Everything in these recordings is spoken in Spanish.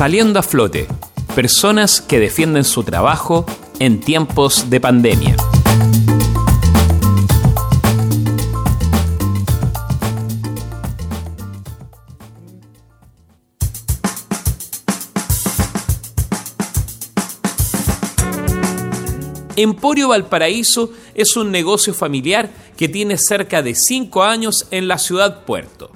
Saliendo a flote, personas que defienden su trabajo en tiempos de pandemia. Emporio Valparaíso es un negocio familiar que tiene cerca de 5 años en la ciudad puerto.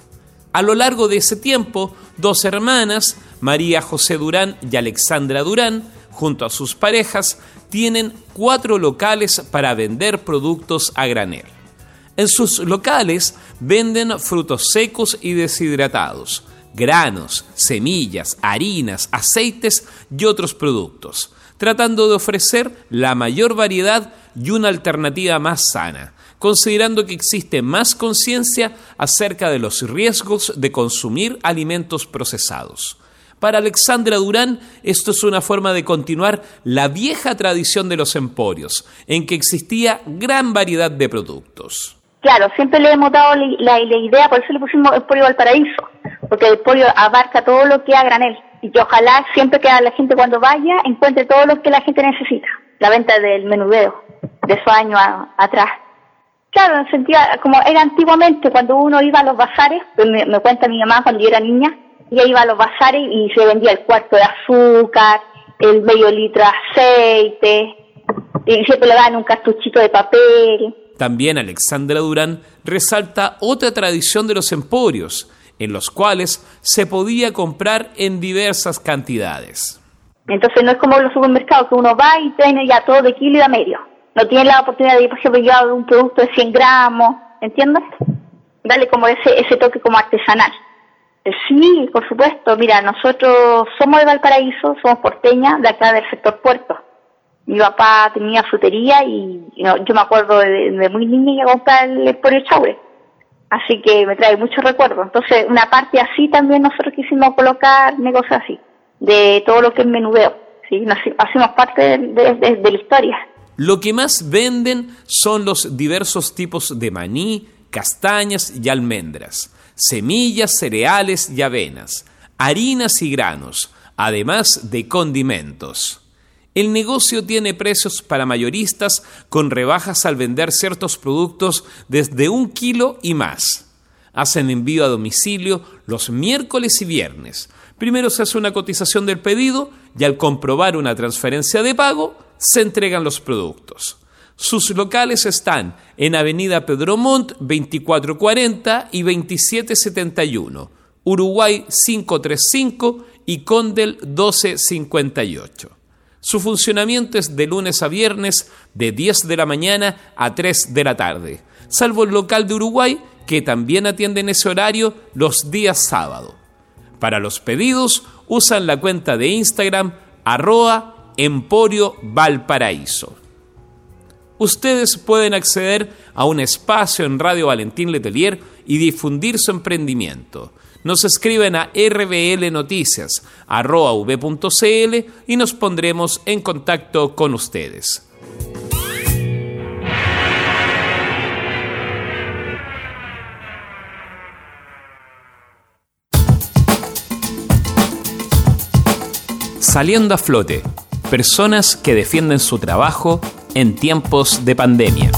A lo largo de ese tiempo, dos hermanas, María José Durán y Alexandra Durán, junto a sus parejas, tienen cuatro locales para vender productos a granel. En sus locales venden frutos secos y deshidratados, granos, semillas, harinas, aceites y otros productos tratando de ofrecer la mayor variedad y una alternativa más sana, considerando que existe más conciencia acerca de los riesgos de consumir alimentos procesados. Para Alexandra Durán, esto es una forma de continuar la vieja tradición de los emporios, en que existía gran variedad de productos. Claro, siempre le hemos dado la, idea, por eso le pusimos Emporio Valparaíso, porque el Emporio abarca todo lo que a granel y ojalá siempre que la gente cuando vaya encuentre todo lo que la gente necesita. La venta del menudeo de esos años atrás. Claro, en sentido, como era antiguamente cuando uno iba a los bazares, pues me, cuenta mi mamá cuando yo era niña, ella iba a los bazares y se vendía el cuarto de azúcar, el medio litro de aceite, y siempre le daban un cartuchito de papel. También Alexandra Durán resalta otra tradición de los emporios, en los cuales se podía comprar en diversas cantidades. Entonces no es como los supermercados que uno va y tiene ya todo de kilo y de medio. No tiene la oportunidad de, por ejemplo, llevar un producto de 100 gramos, ¿entiendes? Darle como ese, ese toque como artesanal. Eh, sí, por supuesto. Mira, nosotros somos de Valparaíso, somos porteñas de acá del sector puerto. Mi papá tenía frutería y yo me acuerdo de, muy niña y a comprar el pollo chaure. Así que me trae muchos recuerdos. Entonces, una parte así también nosotros quisimos colocar negocios así, de todo lo que es menudeo. ¿sí? hacemos parte de, la historia. Lo que más venden son los diversos tipos de maní, castañas y almendras, semillas, cereales y avenas, harinas y granos, además de condimentos. El negocio tiene precios para mayoristas con rebajas al vender ciertos productos desde un kilo y más. Hacen envío a domicilio los miércoles y viernes. Primero se hace una cotización del pedido y al comprobar una transferencia de pago se entregan los productos. Sus locales están en Avenida Pedro Montt 2440 y 2771, Uruguay 535 y Condel 1258. Su funcionamiento es de lunes a viernes de 10 de la mañana a 3 de la tarde, salvo el local de Uruguay que también atiende en ese horario los días sábado. Para los pedidos usan la cuenta de Instagram arroba Emporio Valparaíso. Ustedes pueden acceder a un espacio en Radio Valentín Letelier y difundir su emprendimiento nos escriben a rblnoticias.v.cl y nos pondremos en contacto con ustedes. Saliendo a flote, personas que defienden su trabajo en tiempos de pandemia.